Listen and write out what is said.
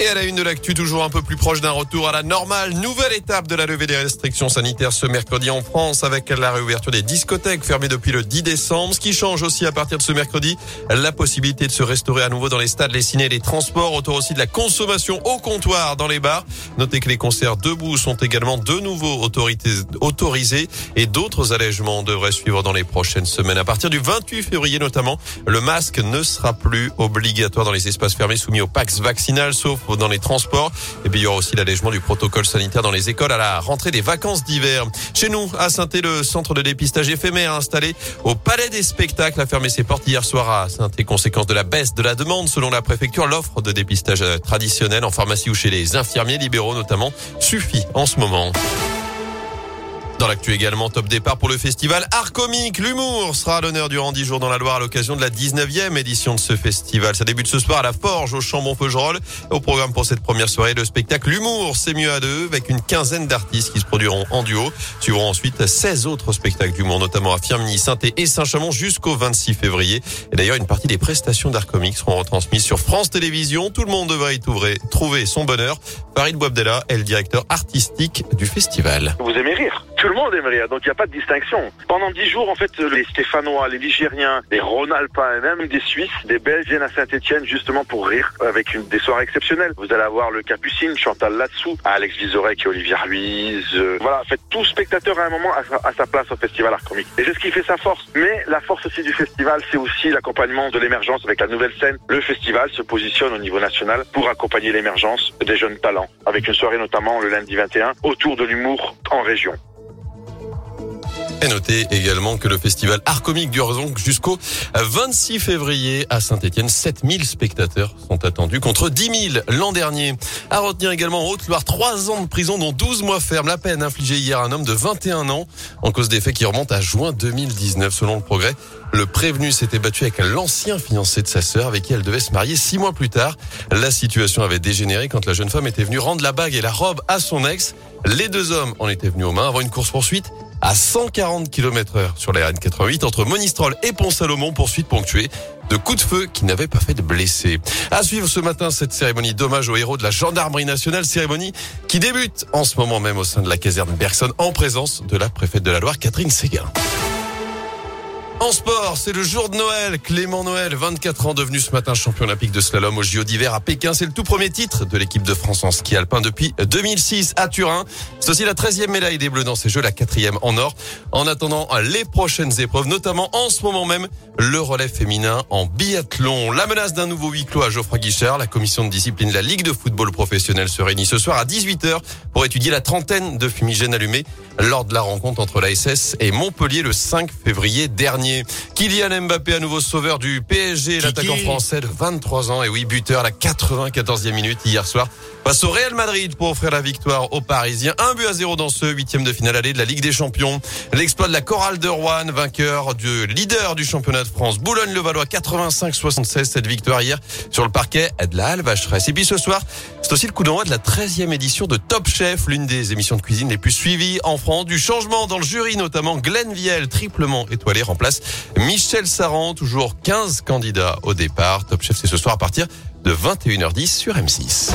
Et à la une de l'actu, toujours un peu plus proche d'un retour à la normale. Nouvelle étape de la levée des restrictions sanitaires ce mercredi en France avec la réouverture des discothèques fermées depuis le 10 décembre. Ce qui change aussi à partir de ce mercredi, la possibilité de se restaurer à nouveau dans les stades, les ciné, les transports. Autour aussi de la consommation au comptoir dans les bars. Notez que les concerts debout sont également de nouveau autorisés et d'autres allègements devraient suivre dans les prochaines semaines. À partir du 28 février notamment, le masque ne sera plus obligatoire dans les espaces fermés soumis au Pax vaccinal sauf dans les transports. Et puis il y aura aussi l'allègement du protocole sanitaire dans les écoles à la rentrée des vacances d'hiver. Chez nous, à saint le centre de dépistage éphémère installé au Palais des Spectacles a fermé ses portes hier soir à saint conséquence de la baisse de la demande. Selon la préfecture, l'offre de dépistage traditionnel en pharmacie ou chez les infirmiers libéraux notamment suffit en ce moment. Dans l'actu également, top départ pour le festival Art Comique. L'humour sera à l'honneur durant 10 jours dans la Loire à l'occasion de la 19e édition de ce festival. Ça débute ce soir à la Forge au Chambon-Feugerolles. Au programme pour cette première soirée, le spectacle L'humour, c'est mieux à deux avec une quinzaine d'artistes qui se produiront en duo. Suivront ensuite 16 autres spectacles d'humour, notamment à Firminy, saint et Saint-Chamond jusqu'au 26 février. Et d'ailleurs, une partie des prestations d'Art Comique seront retransmises sur France Télévisions. Tout le monde devrait y trouver son bonheur. Farid Bouabdella est le directeur artistique du festival. Vous aimez rire? Tout le monde aime rire, donc il n'y a pas de distinction. Pendant dix jours, en fait, les Stéphanois, les Ligériens, les Rhône-Alpins même des Suisses, des Belges viennent à Saint-Etienne justement pour rire avec une, des soirées exceptionnelles. Vous allez avoir le Capucine, Chantal Latsou, Alex Vizorek et Olivier Ruiz. Euh, voilà, en fait, tout spectateur à un moment a, sa place au Festival Art Comique. Et c'est ce qui fait sa force. Mais la force aussi du festival, c'est aussi l'accompagnement de l'émergence avec la nouvelle scène. Le festival se positionne au niveau national pour accompagner l'émergence des jeunes talents, avec une soirée notamment le lundi 21 autour de l'humour en région. Et notez également que le festival Art Comique dure donc jusqu'au 26 février à Saint-Etienne. 7000 spectateurs sont attendus contre 10 000 l'an dernier. À retenir également en Haute-Loire, 3 ans de prison dont 12 mois ferme. La peine infligée hier à un homme de 21 ans en cause des faits qui remontent à juin 2019 selon le progrès. Le prévenu s'était battu avec l'ancien fiancé de sa sœur avec qui elle devait se marier six mois plus tard. La situation avait dégénéré quand la jeune femme était venue rendre la bague et la robe à son ex. Les deux hommes en étaient venus aux mains avant une course poursuite à 140 km heure sur la RN88 entre Monistrol et Pont-Salomon, poursuite ponctuée de coups de feu qui n'avaient pas fait de blessés. À suivre ce matin cette cérémonie d'hommage aux héros de la gendarmerie nationale, cérémonie qui débute en ce moment même au sein de la caserne Bergson en présence de la préfète de la Loire, Catherine Séguin. En sport, c'est le jour de Noël. Clément Noël, 24 ans, devenu ce matin champion olympique de slalom au JO d'hiver à Pékin. C'est le tout premier titre de l'équipe de France en ski alpin depuis 2006 à Turin. C'est aussi la 13e médaille des Bleus dans ces Jeux, la quatrième en or. En attendant les prochaines épreuves, notamment en ce moment même, le relais féminin en biathlon. La menace d'un nouveau huis clos à Geoffroy Guichard. La commission de discipline de la Ligue de football professionnel se réunit ce soir à 18h pour étudier la trentaine de fumigènes allumés lors de la rencontre entre la SS et Montpellier le 5 février dernier. Kylian Mbappé, à nouveau sauveur du PSG, l'attaquant français de 23 ans. Et oui, buteur à la 94e minute hier soir face au Real Madrid pour offrir la victoire aux Parisiens. Un but à zéro dans ce huitième de finale aller de la Ligue des Champions. L'exploit de la chorale de Rouen, vainqueur du leader du championnat de France. Boulogne-le-Valois 85-76, cette victoire hier sur le parquet de la Halle Vacheresse. Et puis ce soir, c'est aussi le coup d'envoi de la 13e édition de Top Chef, l'une des émissions de cuisine les plus suivies en France. Du changement dans le jury, notamment Glenn Viel, triplement étoilé, remplace Michel Saran, toujours 15 candidats au départ. Top Chef, c'est ce soir à partir de 21h10 sur M6.